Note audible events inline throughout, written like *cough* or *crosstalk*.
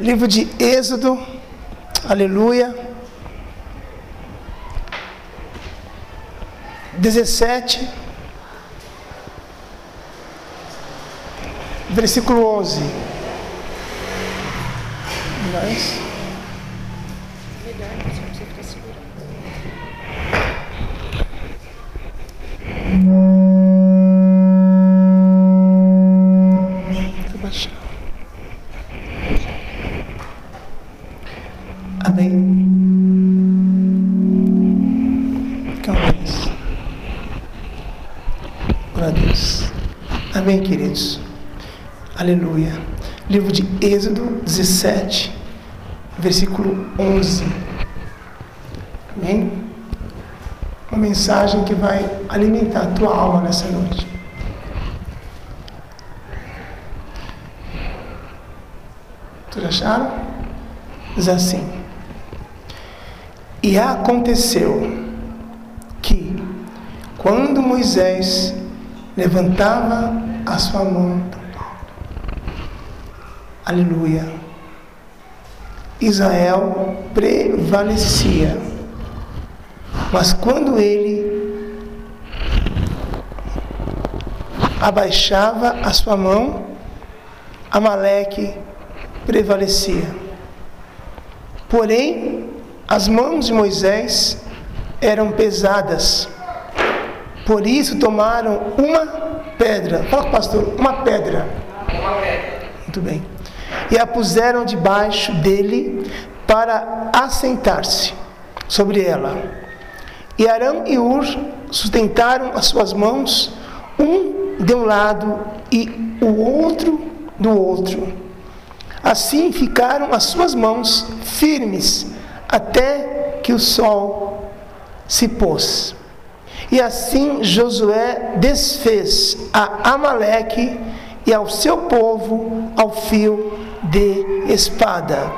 Livro de Êxodo, aleluia. 17, versículo 11. Mas, Aleluia. Livro de Êxodo 17, versículo 11. Amém? Uma mensagem que vai alimentar a tua alma nessa noite. Todos acharam? Diz assim. E aconteceu que, quando Moisés levantava a sua mão, aleluia, Israel prevalecia. Mas quando ele abaixava a sua mão, Amaleque prevalecia. Porém, as mãos de Moisés eram pesadas. Por isso tomaram uma pedra. Fala com o pastor, uma pedra. Muito bem. E a puseram debaixo dele para assentar-se sobre ela. E Arão e Ur sustentaram as suas mãos, um de um lado e o outro do outro. Assim ficaram as suas mãos firmes até que o sol se pôs. E assim Josué desfez a Amaleque e ao seu povo ao fio de espada.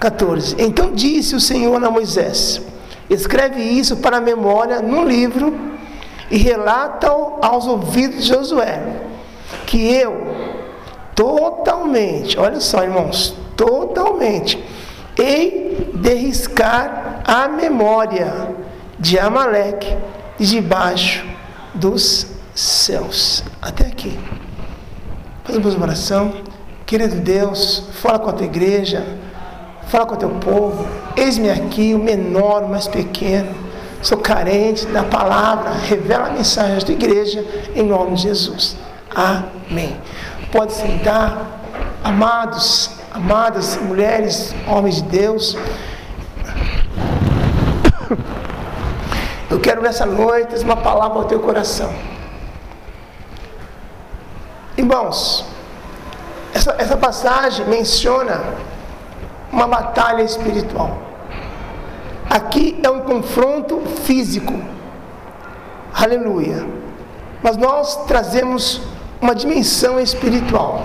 14. Então disse o Senhor a Moisés: Escreve isso para a memória num livro e relata-o aos ouvidos de Josué, que eu totalmente, olha só, irmãos, totalmente hei de riscar a memória de Amaleque debaixo dos céus. Até aqui. Fazemos uma oração. Querido Deus, fala com a tua igreja, fala com o teu povo. Eis-me aqui, o menor, o mais pequeno. Sou carente da palavra. Revela a mensagem da tua igreja, em nome de Jesus. Amém. Pode sentar, amados, amadas mulheres, homens de Deus. Eu quero nessa noite uma palavra ao teu coração. Irmãos, essa, essa passagem menciona uma batalha espiritual. Aqui é um confronto físico. Aleluia. Mas nós trazemos uma dimensão espiritual.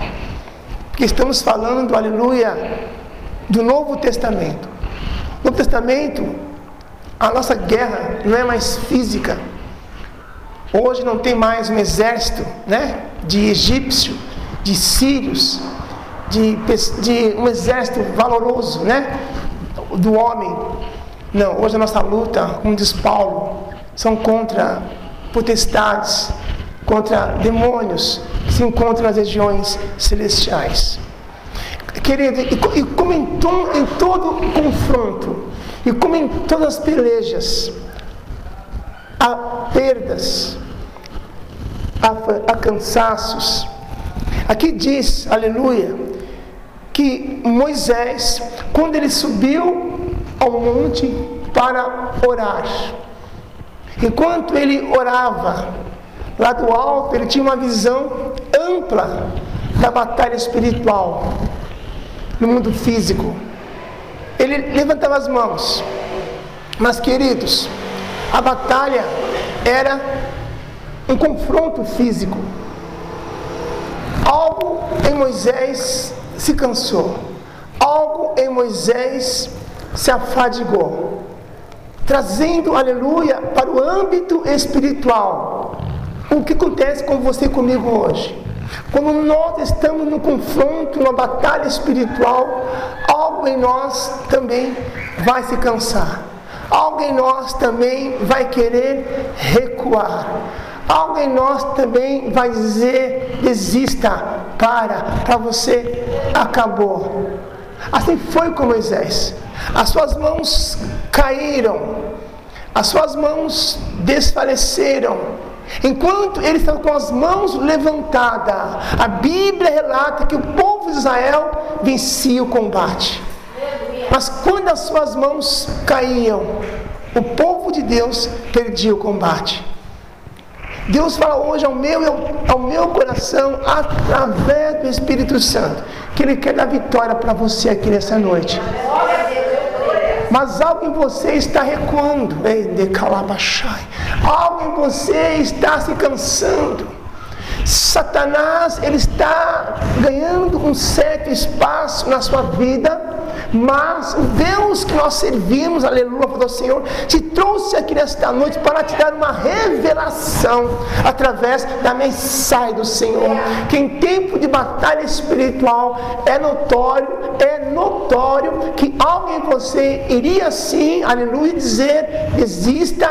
Porque estamos falando, aleluia, do Novo Testamento. No Testamento, a nossa guerra não é mais física. Hoje não tem mais um exército né, de egípcio, de sírios, de, de um exército valoroso né, do homem. Não, hoje a nossa luta, como diz Paulo, são contra potestades, contra demônios que se encontram nas regiões celestiais. Querido, e, como em, to, em todo confronto, e como em todas as pelejas, há perdas, há, há cansaços. Aqui diz, aleluia, que Moisés, quando ele subiu ao monte para orar, enquanto ele orava, lá do alto, ele tinha uma visão ampla da batalha espiritual no mundo físico. Ele levantava as mãos, mas queridos, a batalha era um confronto físico. Em Moisés se cansou, algo em Moisés se afadigou, trazendo, aleluia, para o âmbito espiritual. O que acontece com você e comigo hoje? Quando nós estamos no confronto, numa batalha espiritual, algo em nós também vai se cansar. Algo em nós também vai querer recuar. Algo em nós também vai dizer: desista, para, para você, acabou. Assim foi com Moisés. As suas mãos caíram, as suas mãos desfaleceram. Enquanto ele estava com as mãos levantadas, a Bíblia relata que o povo de Israel vencia o combate. Mas quando as suas mãos caíam, o povo de Deus perdia o combate. Deus fala hoje ao meu, ao meu coração, através do Espírito Santo, que Ele quer dar vitória para você aqui nessa noite. Mas algo em você está recuando. Algo em você está se cansando. Satanás ele está ganhando um certo espaço na sua vida mas o Deus que nós servimos, aleluia, do Senhor, te trouxe aqui nesta noite para te dar uma revelação através da mensagem do Senhor. Que em tempo de batalha espiritual é notório, é notório que algo em você iria sim, aleluia, dizer: desista,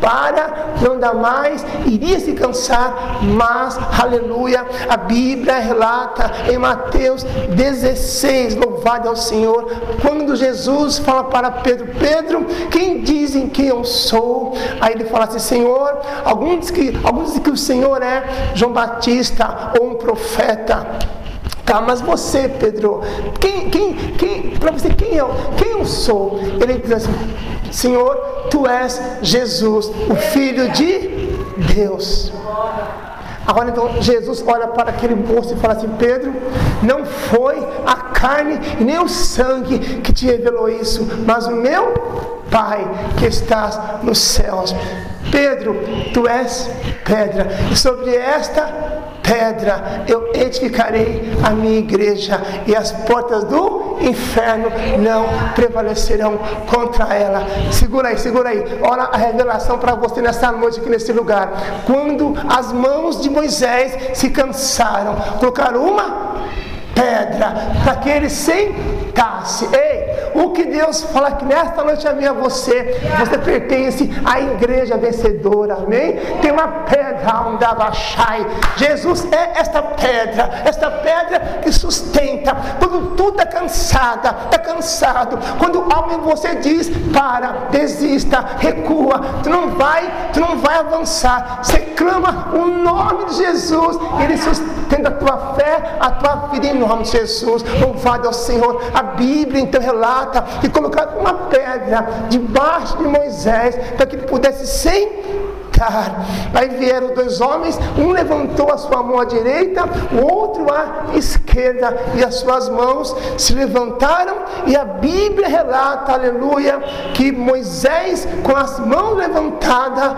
para, não dá mais, iria se cansar, mas, aleluia, a Bíblia relata em Mateus 16, louvado ao Senhor, quando Jesus fala para Pedro: Pedro, quem dizem que eu sou? Aí ele fala assim: Senhor, alguns dizem que, alguns dizem que o Senhor é João Batista ou um profeta. Tá, mas você, Pedro, quem, quem, quem, para você, quem eu, quem eu sou? Ele diz assim: Senhor, tu és Jesus, o Filho de Deus. Agora então Jesus olha para aquele moço e fala assim: Pedro, não foi a carne nem o sangue que te revelou isso, mas o meu Pai que estás nos céus. Pedro, tu és pedra, e sobre esta pedra eu edificarei a minha igreja, e as portas do inferno não prevalecerão contra ela. Segura aí, segura aí. Olha a revelação para você nessa noite aqui nesse lugar. Quando as mãos de Moisés se cansaram, colocaram uma pedra para que ele sentasse. Ei, o que Deus fala que nesta noite a minha você, você pertence à igreja vencedora, amém? Tem uma pedra onde abaixai. Jesus é esta pedra, esta pedra que sustenta. Quando tudo está cansada, está cansado, quando algo em você diz, para, desista, recua, tu não vai, tu não vai avançar. Você clama o nome de Jesus, ele sustenta a tua fé, a tua vida em nome de Jesus. Louvado ao Senhor. A Bíblia então relata prata e colocaram uma pedra debaixo de Moisés para que ele pudesse Aí vieram dois homens, um levantou a sua mão à direita, o outro à esquerda, e as suas mãos se levantaram, e a Bíblia relata, aleluia, que Moisés, com as mãos levantadas,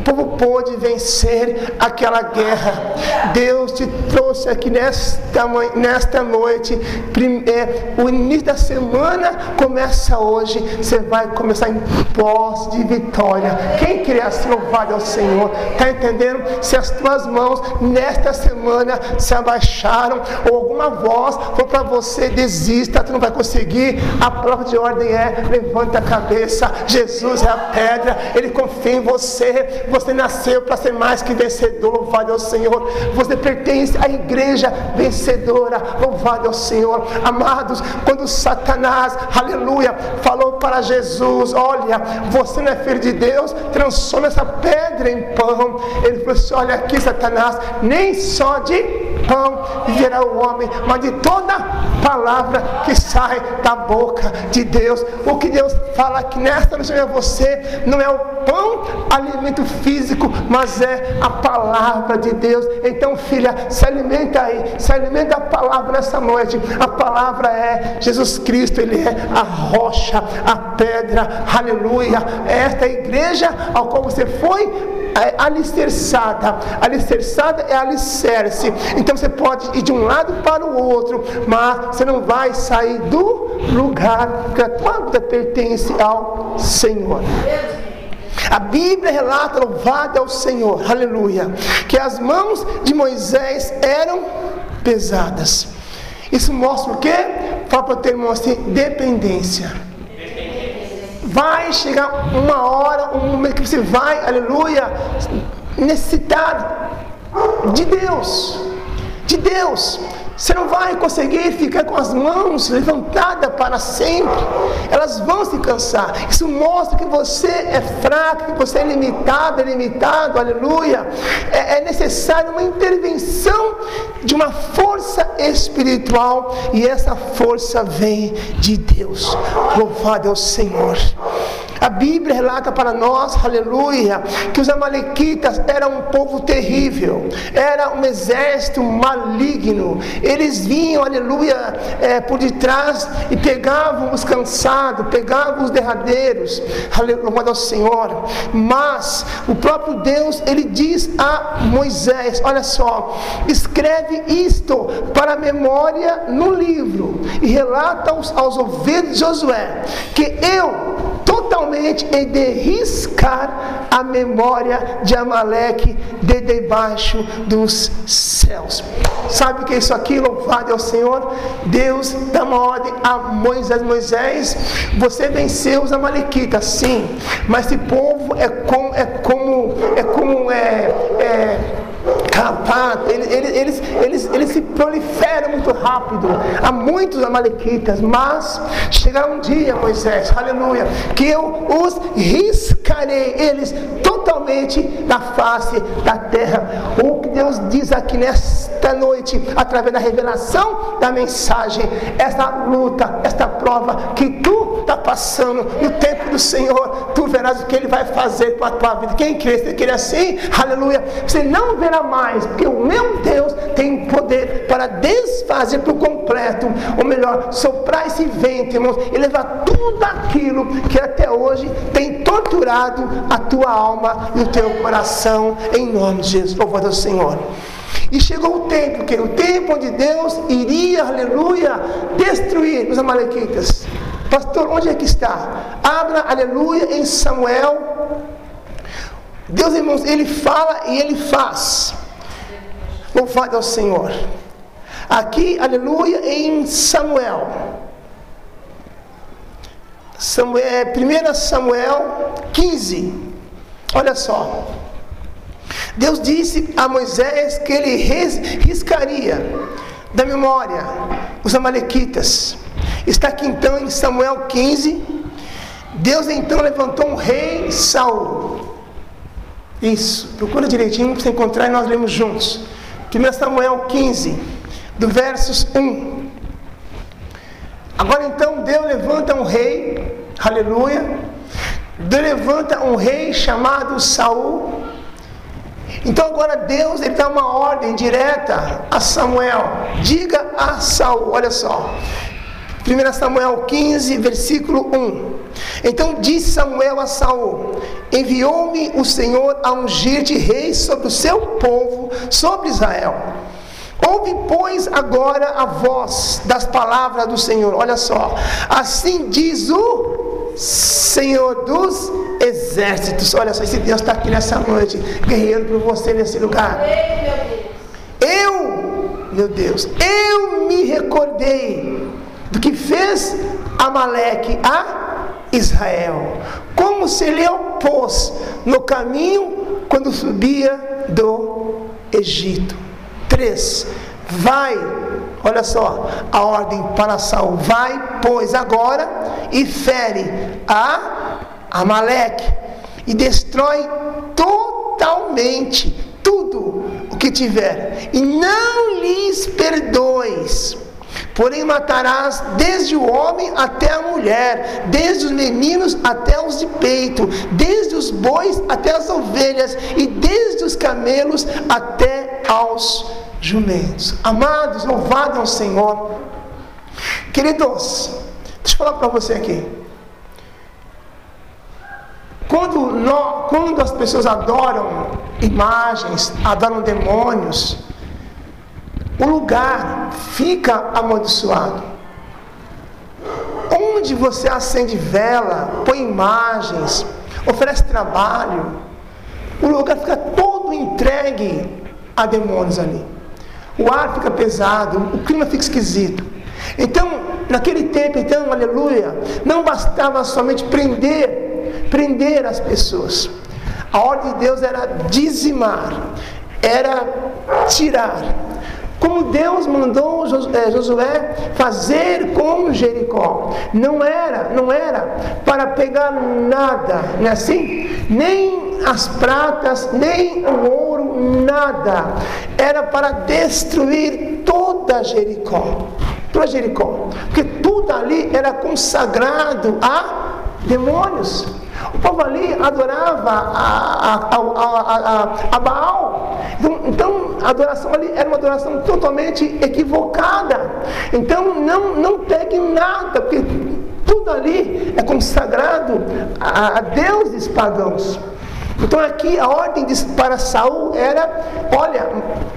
o povo pôde vencer aquela guerra. Deus te trouxe aqui nesta, nesta noite, é, o início da semana começa hoje, você vai começar em pós de vitória. Quem crê assim, louvado Senhor, está entendendo? Se as tuas mãos nesta semana se abaixaram, ou alguma voz for para você, desista, tu não vai conseguir, a prova de ordem é: levanta a cabeça, Jesus é a pedra, Ele confia em você, você nasceu para ser mais que vencedor, louvado ao Senhor, você pertence à igreja vencedora, louvado ao Senhor, amados, quando Satanás, aleluia, falou para Jesus: Olha, você não é filho de Deus, transforma essa pedra em pão. Ele falou assim: Olha aqui, Satanás, nem só de pão viverá o homem, mas de toda palavra que sai da boca de Deus. O que Deus fala aqui nesta noite é você, não é o pão, alimento físico, mas é a palavra de Deus. Então, filha, se alimenta aí, se alimenta da palavra nessa noite. A palavra é Jesus Cristo, Ele é a rocha, a pedra, aleluia. É esta igreja ao qual você foi alicerçada. Alicerçada é alicerce. Então você pode ir de um lado para o outro, mas você não vai sair do lugar que a tua vida pertence ao Senhor. A Bíblia relata, louvado ao Senhor, aleluia, que as mãos de Moisés eram pesadas. Isso mostra o quê? Fala para ter assim, dependência. Vai chegar uma hora, um momento que você vai, aleluia, necessitar de Deus. De Deus. Você não vai conseguir ficar com as mãos levantadas para sempre. Elas vão se cansar. Isso mostra que você é fraco, que você é limitado, é limitado, aleluia. É, é necessário uma intervenção de uma força espiritual e essa força vem de Deus. Louvado é o Senhor. A Bíblia relata para nós, aleluia, que os Amalequitas eram um povo terrível, era um exército maligno. Eles vinham, aleluia, é, por detrás e pegavam os cansados, pegavam os derradeiros, aleluia ao Senhor. Mas o próprio Deus, ele diz a Moisés: Olha só, escreve isto para memória no livro e relata aos, aos ouvidos de Josué que eu totalmente e de riscar a memória de Amaleque de debaixo dos céus. Sabe o que é isso aqui? Louvado é o Senhor. Deus dá uma ordem a Moisés: Moisés, você venceu os Amalequitas, sim, mas esse povo é como é como é como é, é Rapaz, eles, eles, eles, eles se proliferam muito rápido. Há muitos amalequitas, mas chegará um dia, Moisés, aleluia, que eu os riscarei, eles totalmente da face da terra. O que Deus diz aqui nesta noite, através da revelação da mensagem, esta luta, esta prova que tu está passando no tempo do Senhor, tu verás o que Ele vai fazer com a tua vida. Quem crê, se quer assim, aleluia, você não verá mais, porque o meu Deus tem poder para desfazer por completo, ou melhor, soprar esse vento, irmãos, e levar tudo aquilo que até hoje tem torturado a tua alma e o teu coração, em nome de Jesus. Louvado ao Senhor. E chegou o tempo, que o tempo onde Deus iria, aleluia, destruir os amalequitas. Pastor, onde é que está? Abra, aleluia, em Samuel. Deus, irmãos, ele fala e ele faz. Louvado ao Senhor. Aqui, aleluia, em Samuel. Samuel 1 é, Samuel 15. Olha só. Deus disse a Moisés que ele riscaria da memória os amalequitas. Está aqui então em Samuel 15. Deus então levantou um rei Saul. Isso, procura direitinho para você encontrar e nós lemos juntos. 1 Samuel 15, do versos 1. Agora então Deus levanta um rei, aleluia. Levanta um rei chamado Saul. Então agora Deus ele dá uma ordem direta a Samuel. Diga a Saul, olha só. 1 Samuel 15, versículo 1. Então disse Samuel a Saul: Enviou-me o Senhor a ungir de rei sobre o seu povo, sobre Israel. Ouve, pois, agora a voz das palavras do Senhor. Olha só. Assim diz o Senhor dos exércitos. Olha só, esse Deus está aqui nessa noite, guerreiro por você nesse lugar. Eu, meu Deus, eu me recordei do que fez Amaleque a Israel. Como se ele opôs no caminho quando subia do Egito. 3. Vai, olha só, a ordem para Saul, vai, pois, agora e fere a Amaleque e destrói totalmente tudo o que tiver, e não lhes perdoes. Porém matarás desde o homem até a mulher, desde os meninos até os de peito, desde os bois até as ovelhas, e desde os camelos até aos jumentos. Amados, louvado ao Senhor. Queridos, deixa eu falar para você aqui. Quando, nós, quando as pessoas adoram imagens, adoram demônios, o lugar fica amaldiçoado. Onde você acende vela, põe imagens, oferece trabalho. O lugar fica todo entregue a demônios ali. O ar fica pesado, o clima fica esquisito. Então, naquele tempo, então, aleluia, não bastava somente prender, prender as pessoas. A ordem de Deus era dizimar, era tirar. Como Deus mandou eh, Josué fazer com Jericó. Não era, não era para pegar nada, não é assim? Nem as pratas, nem o ouro, nada. Era para destruir toda Jericó. Toda Jericó. Porque tudo ali era consagrado a demônios. O povo ali adorava a, a, a, a Baal. Então, então, a adoração ali era uma adoração totalmente equivocada. Então, não, não pegue nada, porque tudo ali é consagrado a, a deuses pagãos. Então aqui a ordem de, para Saul era, olha,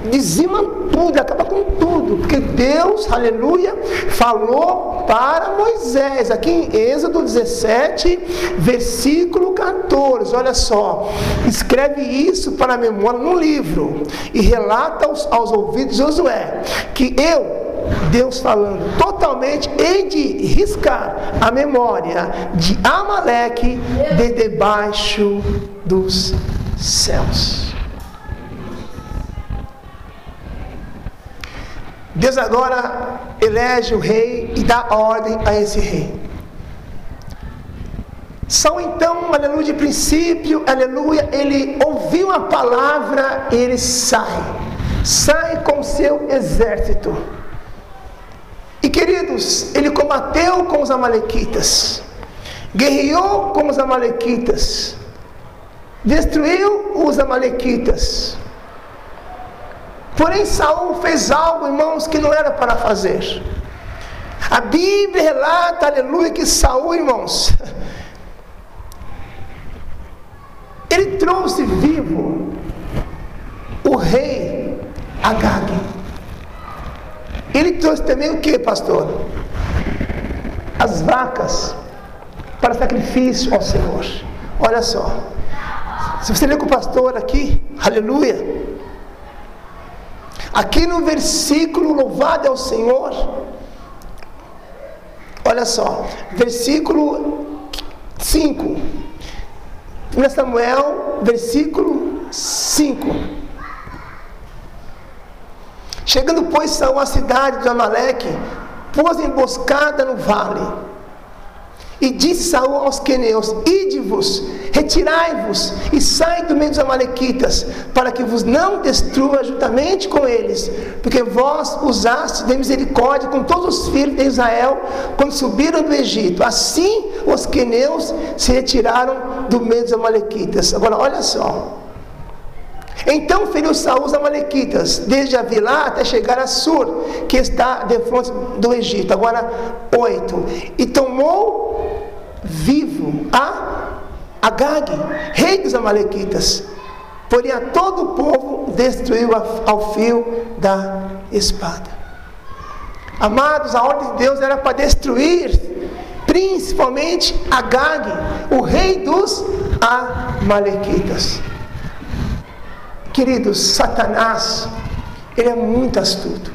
dizima tudo, acaba com tudo, porque Deus, aleluia, falou para Moisés, aqui em Êxodo 17, versículo 14, olha só, escreve isso para a memória num livro e relata aos, aos ouvidos de Josué, que eu, Deus falando totalmente, hei de riscar a memória de Amaleque de debaixo dos céus. Deus agora elege o rei e dá ordem a esse rei. São então, aleluia, de princípio, aleluia, ele ouviu a palavra, ele sai, sai com seu exército. E queridos, ele combateu com os Amalequitas, guerreou com os Amalequitas, destruiu os Amalequitas. Porém, Saul fez algo, irmãos, que não era para fazer. A Bíblia relata, aleluia, que Saul, irmãos, ele trouxe vivo o rei Agag. Ele trouxe também o que, pastor? As vacas para sacrifício ao Senhor. Olha só. Se você ler com o pastor aqui, aleluia. Aqui no versículo louvado ao Senhor. Olha só, versículo 5. 1 Samuel, versículo 5. Chegando, pois, Saul à cidade de Amaleque, pôs emboscada no vale. E disse Saul aos queneus: Ide-vos, retirai-vos e sai do meio dos amalequitas, para que vos não destrua juntamente com eles, porque vós usaste de misericórdia com todos os filhos de Israel quando subiram do Egito. Assim os queneus se retiraram do meio dos amalequitas. Agora olha só. Então feriu Saul os amalequitas, desde Avilá até chegar a Sur, que está de frente do Egito. Agora, oito. E tomou vivo a Agag, rei dos amalequitas. Porém, a todo o povo destruiu ao fio da espada. Amados, a ordem de Deus era para destruir, principalmente Agag, o rei dos amalequitas. Queridos, Satanás, ele é muito astuto.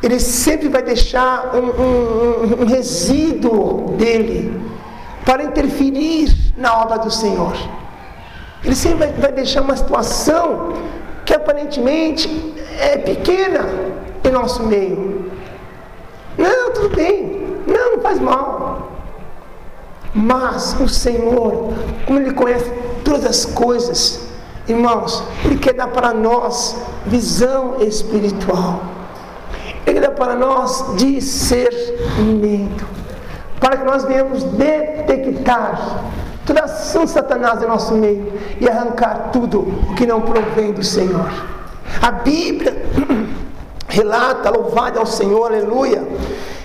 Ele sempre vai deixar um, um, um resíduo dele para interferir na obra do Senhor. Ele sempre vai, vai deixar uma situação que aparentemente é pequena em nosso meio. Não, tudo bem. Não, não faz mal. Mas o Senhor, como Ele conhece todas as coisas, Irmãos, Ele quer dar para nós visão espiritual. Ele dá para nós discernimento. Para que nós venhamos detectar toda a ação de Satanás em nosso meio e arrancar tudo o que não provém do Senhor. A Bíblia *clears throat* relata, louvado ao Senhor, aleluia,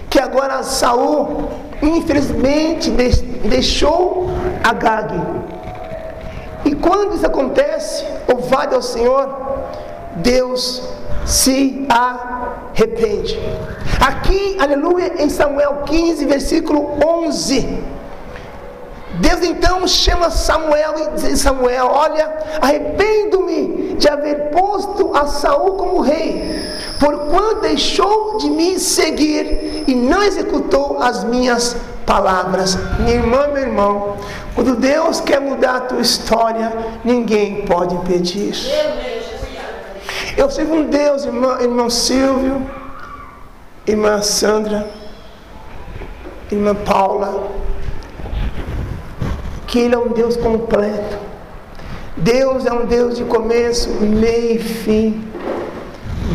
que agora Saul, infelizmente, deixou Agag quando isso acontece, louvado ao Senhor, Deus se arrepende. Aqui, aleluia, em Samuel 15, versículo 11. Deus então chama Samuel e diz: Samuel, olha, arrependo-me de haver posto a Saul como rei, porquanto deixou de me seguir e não executou as minhas palavras. Minha irmã, meu irmão, quando Deus quer mudar a tua história, ninguém pode impedir. Eu sirvo um Deus, irmão, irmão Silvio, irmã Sandra, irmã Paula que Ele é um Deus completo. Deus é um Deus de começo, meio e fim.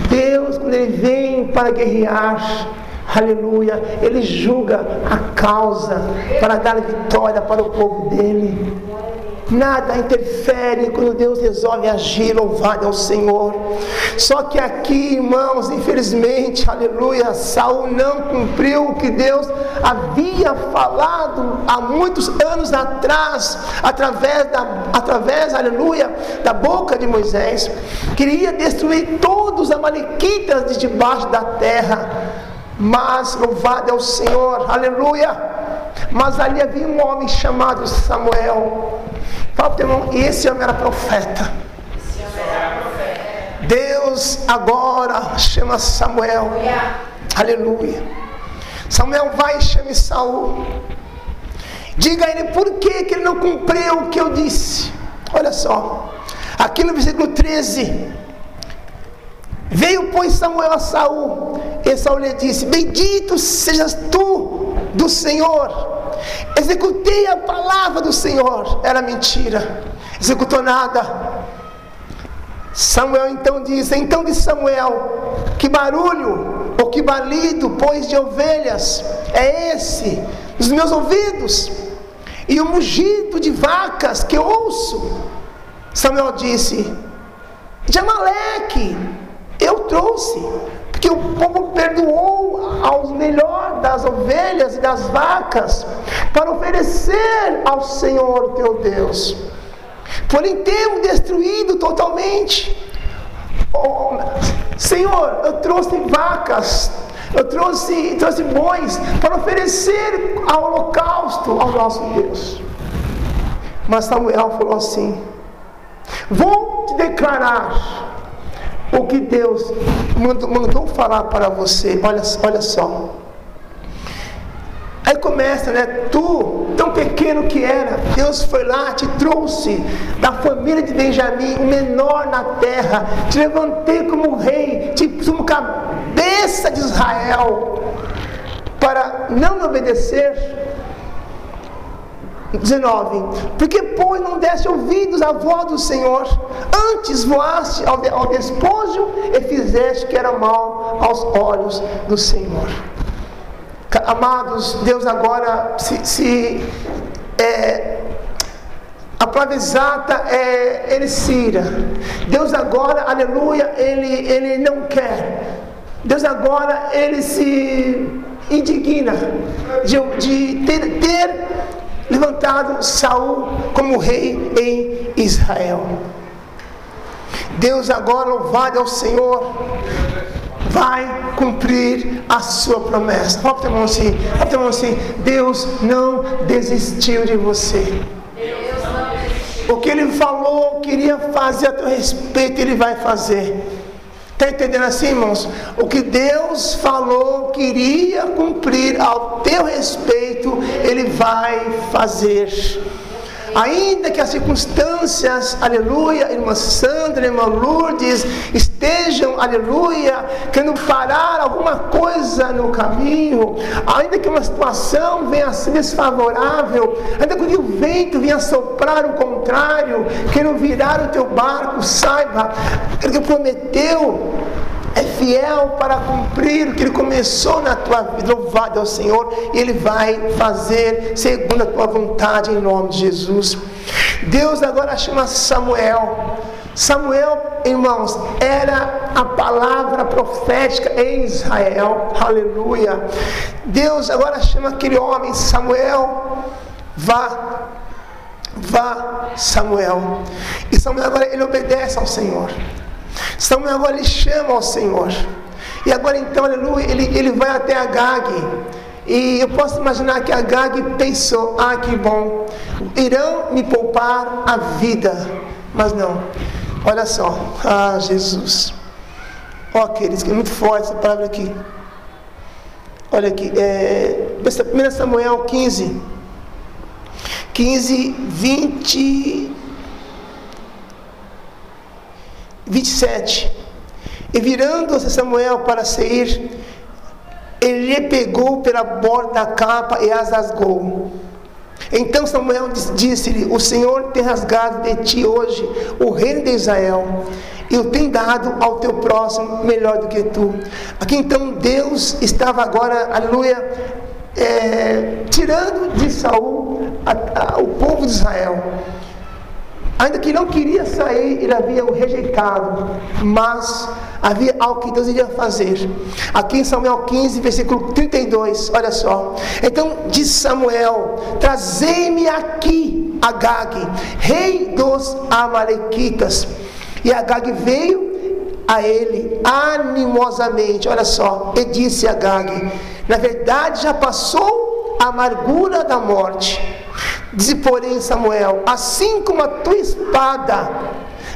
Deus, quando Ele vem para guerrear, aleluia, Ele julga a causa para dar vitória para o povo dele. Nada interfere quando Deus resolve agir, louvado ao Senhor. Só que aqui, irmãos, infelizmente, aleluia, Saul não cumpriu o que Deus havia falado há muitos anos atrás, através da, através, aleluia, da boca de Moisés. Queria destruir todos os amalequitas de debaixo da terra. Mas louvado é o Senhor, aleluia. Mas ali havia um homem chamado Samuel Fala o irmão, esse homem era profeta. Deus agora chama Samuel. Aleluia. Samuel vai e chame Saul. Diga a ele por que, que ele não cumpriu o que eu disse. Olha só. Aqui no versículo 13. Veio, pois, Samuel a Saul. E Saul lhe disse: Bendito sejas tu do Senhor Executei a palavra do Senhor. Era mentira. Executou nada. Samuel então diz: Então disse Samuel: Que barulho ou que balido, pois, de ovelhas é esse nos meus ouvidos? E o mugido de vacas que ouço. Samuel disse: De Amaleque eu trouxe que o povo perdoou aos melhor das ovelhas e das vacas para oferecer ao Senhor teu Deus. Porém, temos destruído totalmente. Oh, Senhor, eu trouxe vacas, eu trouxe, trouxe bois para oferecer ao holocausto ao nosso Deus. Mas Samuel falou assim: Vou te declarar o que Deus mandou, mandou falar para você. Olha, olha só. Aí começa, né? Tu, tão pequeno que era, Deus foi lá, te trouxe da família de Benjamim, o menor na terra, te levantei como rei, te como cabeça de Israel, para não me obedecer. 19: Porque, pois, não deste ouvidos à voz do Senhor, antes voaste ao, ao despojo e fizeste que era mal aos olhos do Senhor. Amados, Deus agora se, se é, a é Elicira. Deus agora, aleluia, ele, ele não quer. Deus agora, ele se indigna de, de ter, ter levantado Saul como rei em Israel. Deus agora, louvado ao Senhor, vai cumprir a sua promessa. Fala para o irmão assim, fala para assim, Deus não desistiu de você. O que ele falou, queria fazer a teu respeito, ele vai fazer. Está entendendo assim, irmãos? O que Deus falou, queria cumprir ao teu respeito, Ele vai fazer. Ainda que as circunstâncias, aleluia, irmã Sandra, irmã Lourdes, estejam, aleluia, querendo parar alguma coisa no caminho, ainda que uma situação venha a ser desfavorável, ainda que o vento venha soprar o contrário, querendo virar o teu barco, saiba, ele prometeu é fiel para cumprir o que ele começou na tua vida. Louvado ao Senhor, e ele vai fazer segundo a tua vontade em nome de Jesus. Deus agora chama Samuel. Samuel, irmãos, era a palavra profética em Israel. Aleluia. Deus agora chama aquele homem, Samuel, vá. Vá, Samuel. E Samuel agora ele obedece ao Senhor. Samuel agora ele chama ao Senhor. E agora então, aleluia, ele, ele vai até Agag. E eu posso imaginar que Agag pensou: ah, que bom, irão me poupar a vida. Mas não, olha só, ah, Jesus. Ó, oh, queridos, que é muito forte essa palavra aqui. Olha aqui, é, 1 Samuel 15, 15, 20, 27. E virando-se Samuel para sair, ele pegou pela borda da capa e as rasgou. Então Samuel disse-lhe: O Senhor tem rasgado de ti hoje o reino de Israel e o tem dado ao teu próximo melhor do que tu. Aqui então Deus estava agora, aleluia, é, tirando de Saul a, a, o povo de Israel. Ainda que não queria sair, ele havia o rejeitado, mas havia algo que Deus iria fazer. Aqui em Samuel 15, versículo 32, olha só. Então diz Samuel: Trazei-me aqui Agag, rei dos Amalequitas. E Agag veio a ele animosamente, olha só, e disse a Agag: Na verdade já passou a amargura da morte Diz, porém, Samuel: Assim como a tua espada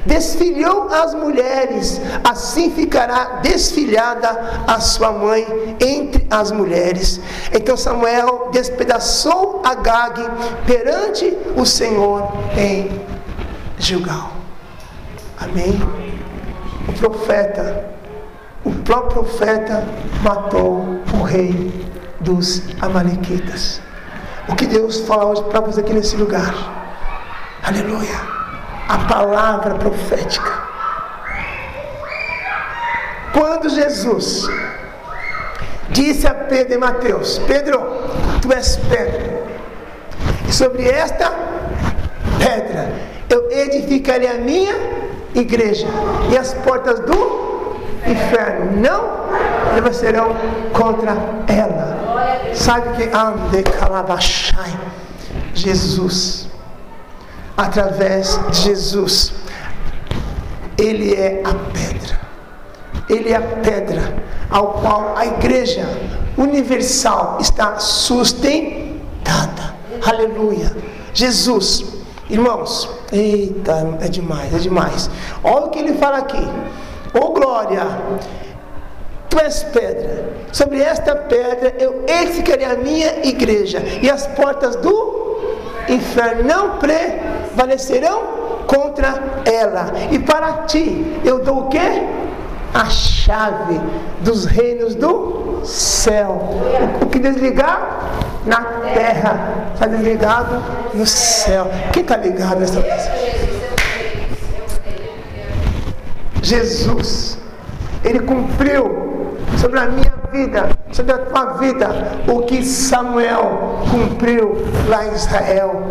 desfilhou as mulheres, assim ficará desfilhada a sua mãe entre as mulheres. Então Samuel despedaçou Agag perante o Senhor em Gilgal. Amém? O profeta, o próprio profeta matou o rei dos Amalequitas o que Deus fala hoje para você aqui nesse lugar. Aleluia. A palavra profética. Quando Jesus disse a Pedro e Mateus: Pedro, tu és Pedro, e sobre esta pedra eu edificarei a minha igreja, e as portas do inferno não prevalecerão contra ela. Sabe que ande calabachai? Jesus. Através de Jesus. Ele é a pedra. Ele é a pedra ao qual a igreja universal está sustentada. Aleluia. Jesus. Irmãos, eita, é demais, é demais. Olha o que ele fala aqui. Ô oh, glória! Tu és pedra. Sobre esta pedra eu edificarei a minha igreja, e as portas do inferno não prevalecerão contra ela. E para ti eu dou o que? A chave dos reinos do céu. O que desligar na terra está desligado no céu. Quem está ligado nessa mensagem? Jesus, Ele cumpriu sobre a minha vida, sobre a tua vida, o que Samuel cumpriu lá em Israel.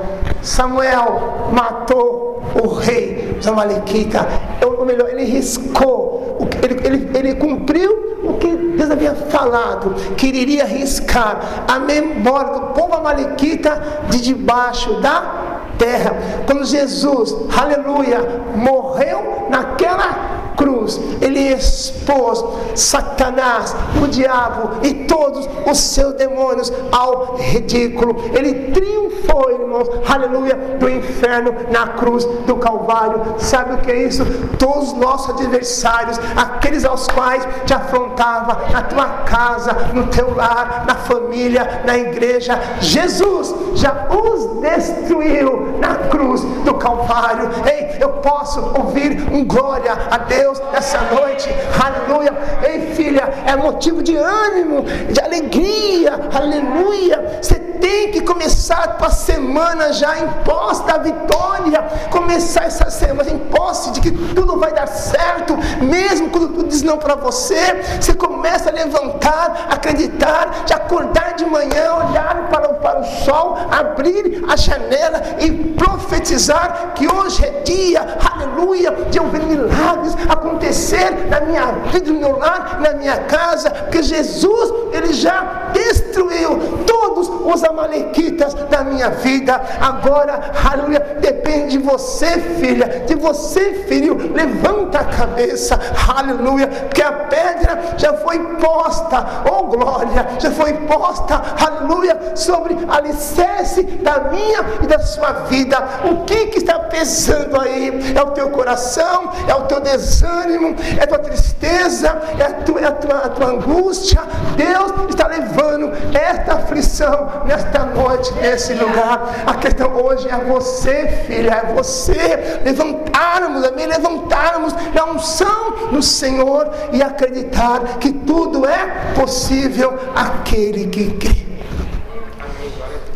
Samuel matou o rei dos Amalequitas, ou melhor, ele riscou, ele, ele, ele cumpriu o que Deus havia falado, que iria riscar a memória do povo Amalequita de debaixo da terra. Quando Jesus, aleluia, morreu naquela cruz, ele expôs Satanás, o diabo e todos os seus demônios ao ridículo. Ele triunfou, irmãos, aleluia, do inferno na cruz do Calvário. Sabe o que é isso? Todos os nossos adversários, aqueles aos quais te afrontava na tua casa, no teu lar, na família, na igreja, Jesus já os destruiu na cruz do Calvário. Ei, eu posso ouvir um glória a Deus essa noite, aleluia. Ei, filha, é motivo de ânimo, de alegria, aleluia. Você tem que começar a tua semana já em posse da vitória, começar essa semana em posse de que tudo vai dar certo, mesmo quando tudo diz não para você. Você começa a levantar, acreditar, de acordar de manhã, olhar para, para o sol, abrir a janela e profetizar que hoje é dia, aleluia, de eu ver milagres acontecer na minha vida, no meu lar, na minha casa, porque Jesus, ele já destruiu todos os amalequitas da minha vida. Agora, aleluia, depende de você, filha, de você, filho. Levanta a cabeça, aleluia, que a pedra já foi posta, oh glória, já foi posta, aleluia, sobre alicerce da minha e da sua vida. O que, que está pesando aí? É o teu coração, é o teu desânimo, é a tua tristeza, é a tua, é a tua, a tua angústia. Deus está levando esta aflição nesta noite, nesse lugar. A questão hoje é você, filha, é você levantarmos, amém? Levantarmos na unção do Senhor e acreditar que tudo é possível aquele que crê.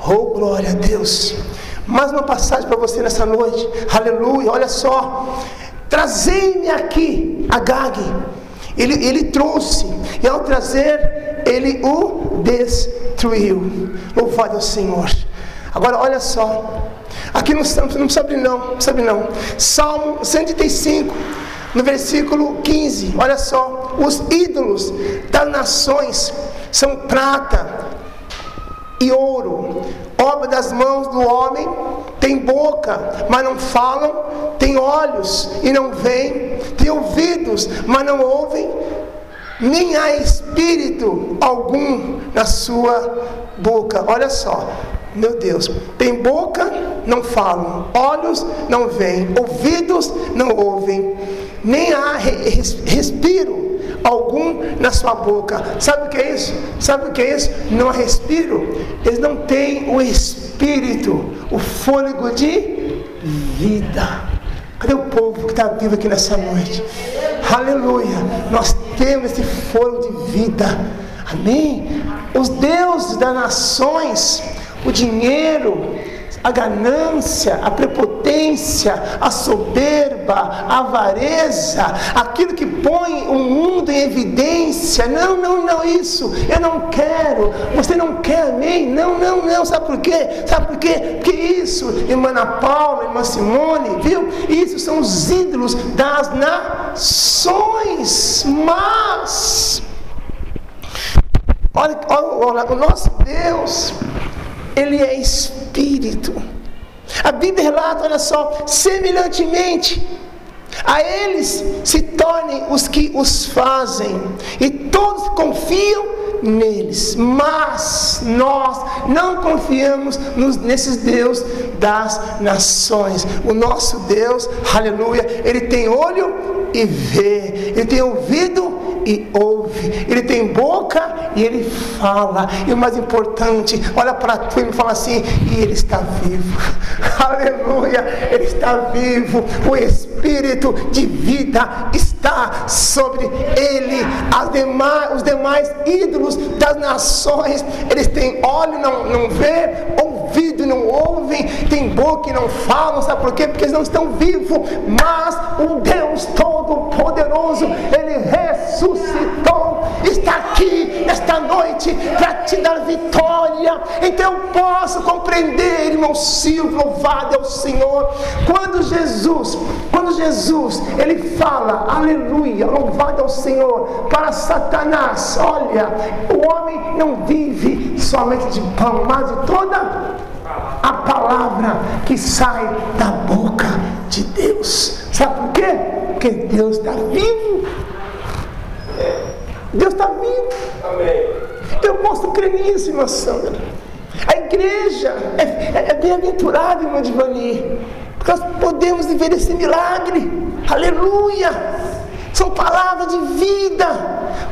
Oh, glória a Deus. Mais uma passagem para você nessa noite. Aleluia. Olha só. Trazei-me aqui a Gag. Ele, ele trouxe. E ao trazer, ele o destruiu. Louvado ao Senhor. Agora, olha só. Aqui não, não precisa abrir, não. Não precisa abrir, não. Salmo 135. No versículo 15, olha só, os ídolos das nações são prata, e ouro, obra das mãos do homem, tem boca, mas não falam, tem olhos e não veem, tem ouvidos, mas não ouvem, nem há espírito algum na sua boca. Olha só, meu Deus, tem boca, não falam, olhos não veem, ouvidos não ouvem, nem há respiro algum na sua boca. Sabe o que é isso? Sabe o que é isso? Não há respiro. Eles não têm o espírito, o fôlego de vida. Cadê o povo que está vivo aqui nessa noite? Aleluia! Nós temos esse fôlego de vida. Amém? Os deuses das nações, o dinheiro, a ganância, a prepotência, a soberba, a avareza, aquilo que põe o mundo em evidência. Não, não, não, isso, eu não quero, você não quer, amém? Não, não, não, sabe por quê? Sabe por quê? Porque isso, irmã Ana Paula, irmã Simone, viu? Isso são os ídolos das nações, mas. Olha, olha, olha o nosso Deus ele é espírito. A Bíblia relata, olha só, semelhantemente a eles se tornem os que os fazem, e todos confiam neles, mas nós não confiamos nos, nesses Deus das nações. O nosso Deus, aleluia, ele tem olho e vê, ele tem ouvido e ouve, ele tem boca e ele fala. E o mais importante, olha para tu e fala assim: e ele está vivo. *laughs* Aleluia, ele está vivo. O Espírito de vida está sobre ele. Demais, os demais ídolos das nações, eles têm olho, não, não vê, ouvido, não ouvem, tem boca e não falam. Sabe por quê? Porque eles não estão vivos. Mas o Deus Todo-Poderoso, ele ressuscitou ressuscitou, está aqui esta noite para te dar vitória. Então eu posso compreender, irmão Silvio, louvado é o Senhor. Quando Jesus, quando Jesus, ele fala, aleluia, louvado é o Senhor, para Satanás, olha, o homem não vive somente de pão, mas de toda a palavra que sai da boca de Deus. Sabe por quê? Porque Deus está vivo. Deus está vivo. Amém. Eu posso crer nisso, irmã Sandra. A igreja é, é, é bem-aventurada, irmã Divani, porque nós podemos viver esse milagre. Aleluia! São palavras de vida,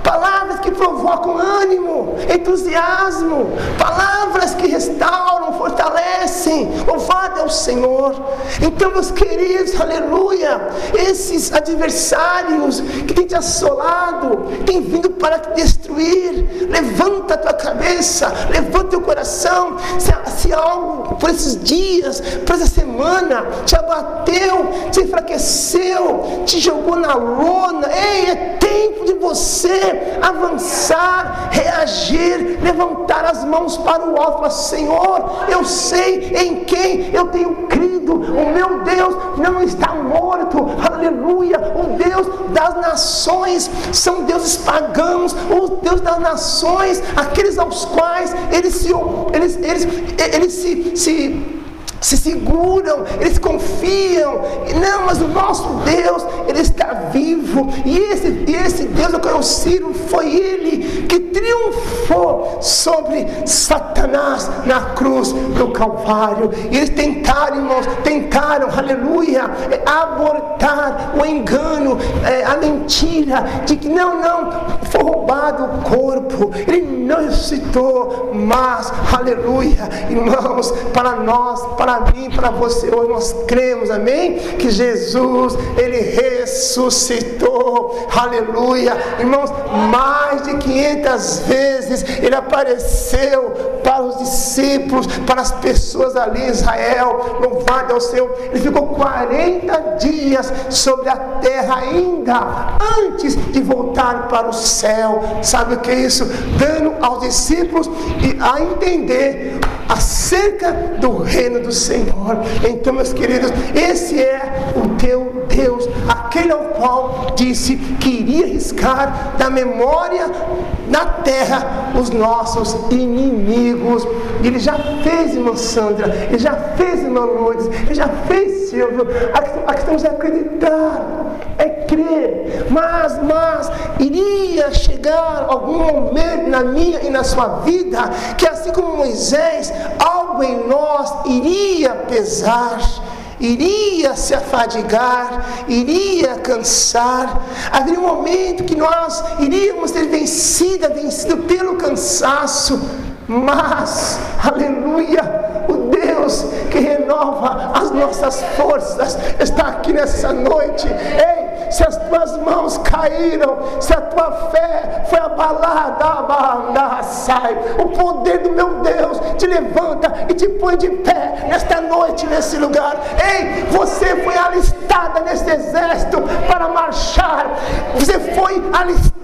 palavras que provocam ânimo, entusiasmo, palavras que restauram, fortalecem. Louvado é o Senhor. Então, meus queridos, aleluia, esses adversários que têm te assolado, têm vindo para te destruir. Levanta a tua cabeça, levanta teu coração. Se, se algo por esses dias, por essa semana, te abateu, te enfraqueceu, te jogou na lona Ei, é tempo de você avançar, reagir, levantar as mãos para o alto. Senhor, eu sei em quem eu tenho crido o meu Deus não está morto, aleluia. O Deus das nações são deuses pagãos, o Deus das nações, aqueles aos quais eles se, eles, eles, eles se, se se seguram, eles confiam. Não, mas o nosso Deus, Ele está vivo. E esse, esse Deus ao eu sirvo foi Ele que triunfou sobre Satanás na cruz do Calvário. E eles tentaram, irmãos, tentaram, aleluia, abortar o engano, é, a mentira de que não, não, foi roubado o corpo, Ele não ressuscitou, mas, aleluia, irmãos, para nós, para para mim, para você hoje, nós cremos, amém? Que Jesus, Ele ressuscitou, aleluia. Irmãos, mais de 500 vezes Ele apareceu para os discípulos, para as pessoas ali em Israel, louvado ao Senhor. Ele ficou 40 dias sobre a terra ainda, antes de voltar para o céu. Sabe o que é isso? Dando aos discípulos a entender acerca do reino dos Senhor. Então, meus queridos, esse é o teu Deus, aquele ao qual disse que iria riscar da memória da terra os nossos inimigos. Ele já fez, irmã Sandra, ele já fez, irmã Lourdes, ele já fez, Silvio. A questão é acreditar, é crer. Mas, mas, iria chegar algum momento na minha e na sua vida que, assim como Moisés, algo em nós iria pesar, iria se afadigar, iria cansar. Haveria um momento que nós iríamos ser vencida, vencido pelo cansaço, mas, aleluia, o Deus que renova as nossas forças está aqui nessa noite. Ei, se as tuas mãos caíram, se a tua fé foi abalada, abanda, sai. O poder do meu Deus te levanta e te põe de pé nesta noite, nesse lugar. Ei, você foi alistada nesse exército para marchar. Você foi alistada,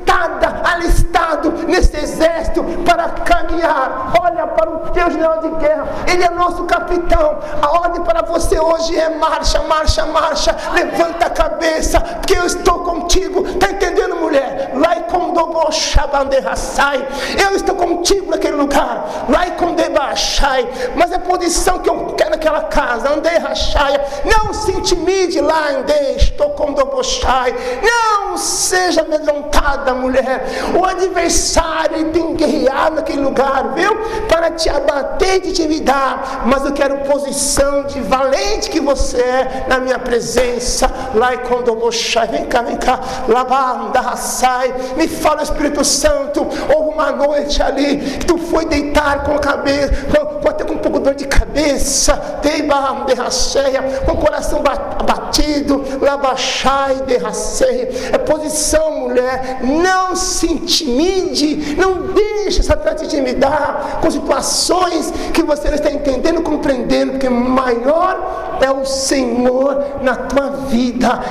alistado nesse exército para caminhar. Olha para o teu general de guerra. Ele é nosso capitão. A ordem para você hoje é marcha, marcha, marcha. Levanta a cabeça, porque eu estou contigo. Está entendendo, mulher? Lá e sai. Eu estou contigo naquele lugar. Lá e com debachai. Mas a posição que eu quero naquela casa, andei. Não se intimide lá, andei, estou com dobochai. Não seja amedrontada, mulher. O adversário tem guerrear naquele lugar, viu? Para te abater e te intimidar. Mas eu quero posição de valente que você é na minha presença. Lá e com dobochai vem cá, vem cá, lavanda, sai, me fala Espírito Santo, houve uma noite ali. Tu foi deitar com a cabeça, com, até com um pouco de dor de cabeça, derraceia, com o coração abatido, labachai, derraceia, é posição, mulher, não se intimide, não deixe Satanás te intimidar com situações que você não está entendendo, compreendendo, porque maior é o Senhor na tua vida,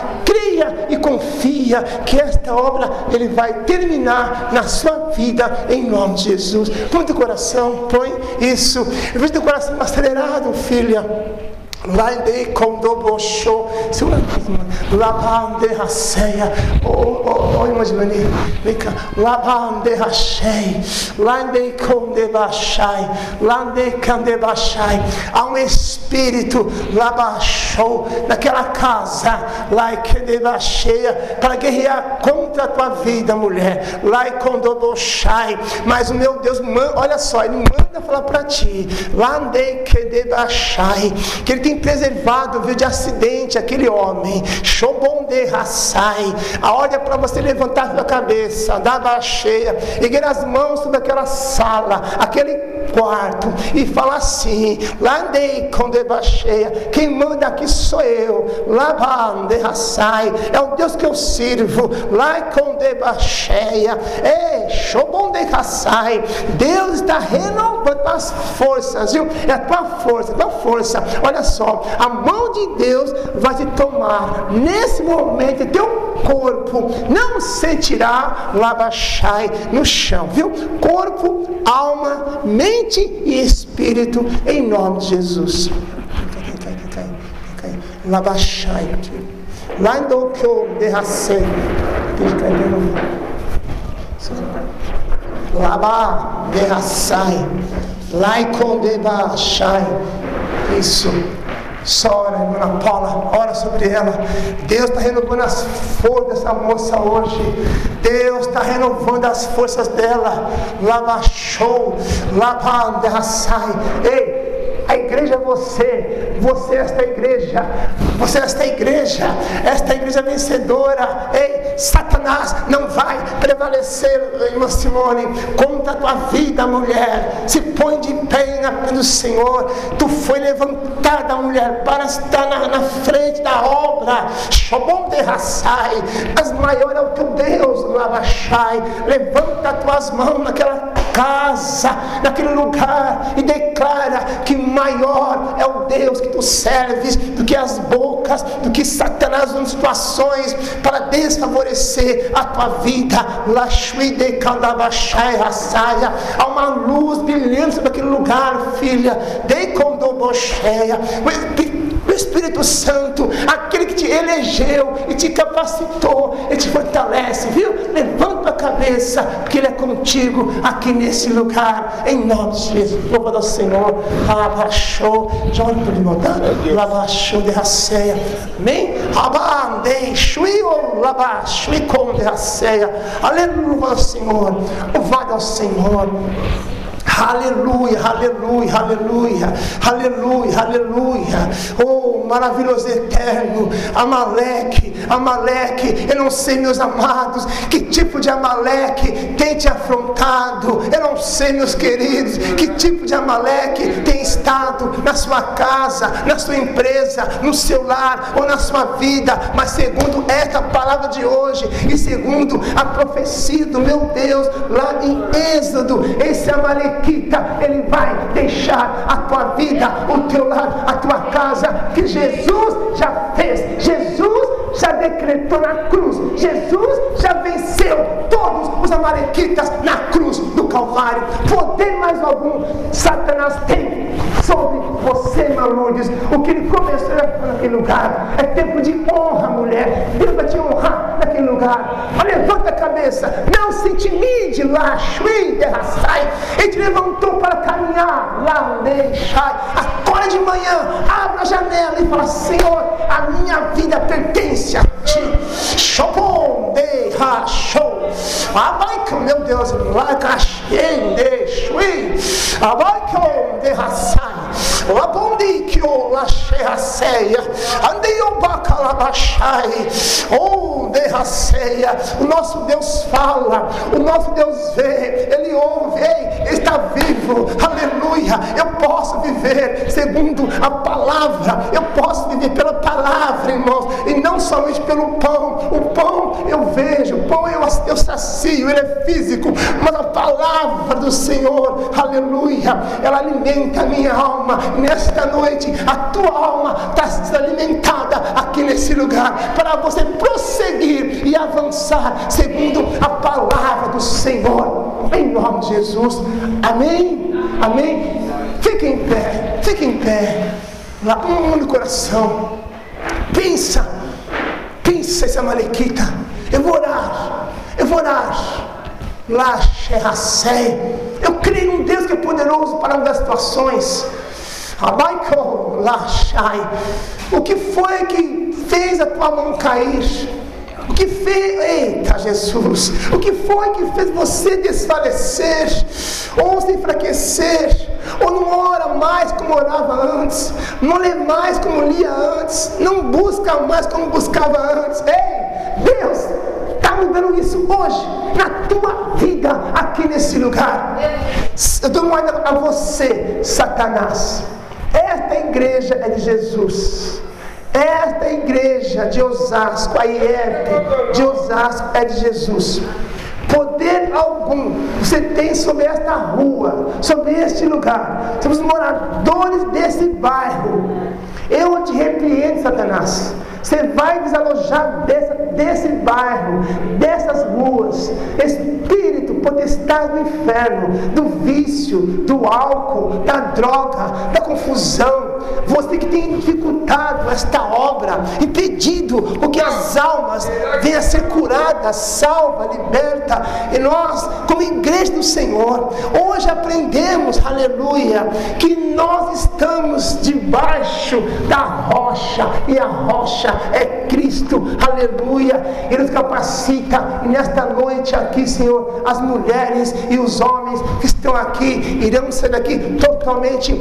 creia e confia que esta obra ele vai terminar na sua vida em nome de Jesus. Põe teu coração, põe isso. Eu vejo teu coração acelerado, filha. Laide condobosho, segura Labande raceia, oh, imagine, vem cá, Labande rachei, Lande condebachai, Lande candebachai, há um espírito labachou naquela casa, lá cheia para guerrear contra a tua vida, mulher, lá condobochai, mas o meu Deus, olha só, ele manda falar para ti, Lande kedebachai, que ele tem tem preservado, viu, de acidente aquele homem. Shobonde Hassai. A ordem é para você levantar sua cabeça, dar cheia, erguer as mãos sobre aquela sala, aquele quarto e falar assim: Landei com cheia. Quem manda aqui sou eu. Lavande Hassai. É o Deus que eu sirvo. Lá com cheia. É, Shobonde Hassai. Deus está renovando as forças, viu? É a tua força, a tua força. Olha só só, a mão de Deus vai te tomar. Nesse momento, teu corpo não sentirá labachai no chão, viu? Corpo, alma, mente e espírito, em nome de Jesus. Labashai. Lando que eu derracei. Labá, derraçai. Laicon debachai. Isso. Só ora, irmã Paula, ora sobre ela. Deus está renovando as forças dessa moça hoje. Deus está renovando as forças dela. Lava show, lava sai. Ei, a igreja é você, você é esta igreja, você é esta igreja, esta igreja vencedora. Ei, Satanás não vai prevalecer, irmã Simone, contra a tua vida, mulher. Se põe de pé na do Senhor. Tu foi levantada, mulher, para estar na, na frente da obra. Shobom de Rassai, as maior é o teu Deus, Lavachai. Levanta as tuas mãos naquela casa, naquele lugar e declara que maior é o Deus que tu serves do que as bocas, do que Satanás em situações para desfavorecer a tua vida. Há uma luz brilhando sobre aquele lugar, filha. Dei com dobocheia. O Espírito Santo, aquele que te elegeu e te capacitou e te fortalece, viu? Levanta a cabeça, porque Ele é contigo aqui nesse lugar, em nome de Jesus. Louva ao Senhor. Abaixou, olha para ele Abaixou de raceia. Amém? Abandei, chuio, labaixo, e com de raceia. Aleluia Senhor. Louvado ao Senhor. Aleluia, aleluia, aleluia, aleluia, aleluia. Oh, maravilhoso eterno, Amaleque, Amaleque. Eu não sei, meus amados, que tipo de Amaleque tem te afrontado. Eu não sei, meus queridos, que tipo de Amaleque tem estado na sua casa, na sua empresa, no seu lar ou na sua vida. Mas segundo esta palavra de hoje e segundo a profecia do meu Deus lá em Êxodo, esse Amaleque ele vai deixar a tua vida, o teu lar, a tua casa, que Jesus já fez, Jesus já decretou na cruz, Jesus já venceu todos os amalequitas na cruz do Calvário. Poder mais algum Satanás tem sobre você, meu. O que ele começou naquele lugar é tempo de honra, mulher. Deus vai te honrar naquele lugar. Mas levanta a cabeça, não se intimide lá, Shui, derraçai. Ele te levantou para caminhar lá, deixai. Acorda de manhã, abre a janela e fala: Senhor, a minha vida pertence a ti. Shopon, de, ha, show. Abaika, meu Deus, lá, cachende, Shui. Abaika, de, raçai. Labondikio lacheaceia, andeio bacalabachai, oh derraceia. O nosso Deus fala, o nosso Deus vê, Ele ouve, ei, está vivo, aleluia. Eu posso viver segundo a palavra, eu posso viver pela palavra, irmãos, e não somente pelo pão. O pão eu vejo, o pão eu, eu sacio, ele é físico, mas a palavra do Senhor, aleluia, ela alimenta a minha alma, nesta noite a tua alma está sendo alimentada aqui nesse lugar para você prosseguir e avançar segundo a palavra do Senhor. Em nome de Jesus. Amém? Amém? Fique em pé, fique em pé. Lá no coração. Pensa, pensa essa malequita. Eu vou orar, eu vou orar. Lá, Eu creio num Deus que é poderoso para mudar situações. O que foi que fez a tua mão cair? O que fez, eita Jesus, o que foi que fez você desfalecer, ou se enfraquecer, ou não ora mais como orava antes, não lê mais como lia antes, não busca mais como buscava antes? Ei, Deus está mudando isso hoje, na tua vida, aqui nesse lugar. Eu uma olhada a você, Satanás. Esta igreja é de Jesus. Esta igreja de Osasco, a IEP de Osasco é de Jesus. Poder algum você tem sobre esta rua, sobre este lugar, sobre os moradores desse bairro. Eu te repreendo, Satanás. Você vai desalojar desse, bairro, dessas ruas. Espírito, potestade do inferno, do vício, do álcool, da droga, da confusão. Você que tem dificultado esta obra, impedido o que as almas venham a ser curadas, salva, liberta. E nós, como igreja do Senhor, hoje aprendemos, aleluia, que nós estamos debaixo da rocha e a rocha é Cristo, aleluia. Ele nos capacita e nesta noite aqui, Senhor, as mulheres e os homens que estão aqui irão sair daqui totalmente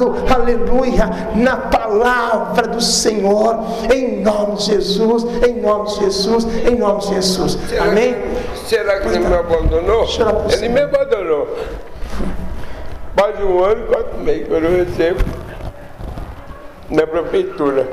alicerçado, aleluia, na palavra do Senhor, em nome de Jesus, em nome de Jesus, em nome de Jesus. Será Amém? Que, será que ele tá. me abandonou? Ele me abandonou. Mais um ano, quatro meses que eu não recebo na prefeitura.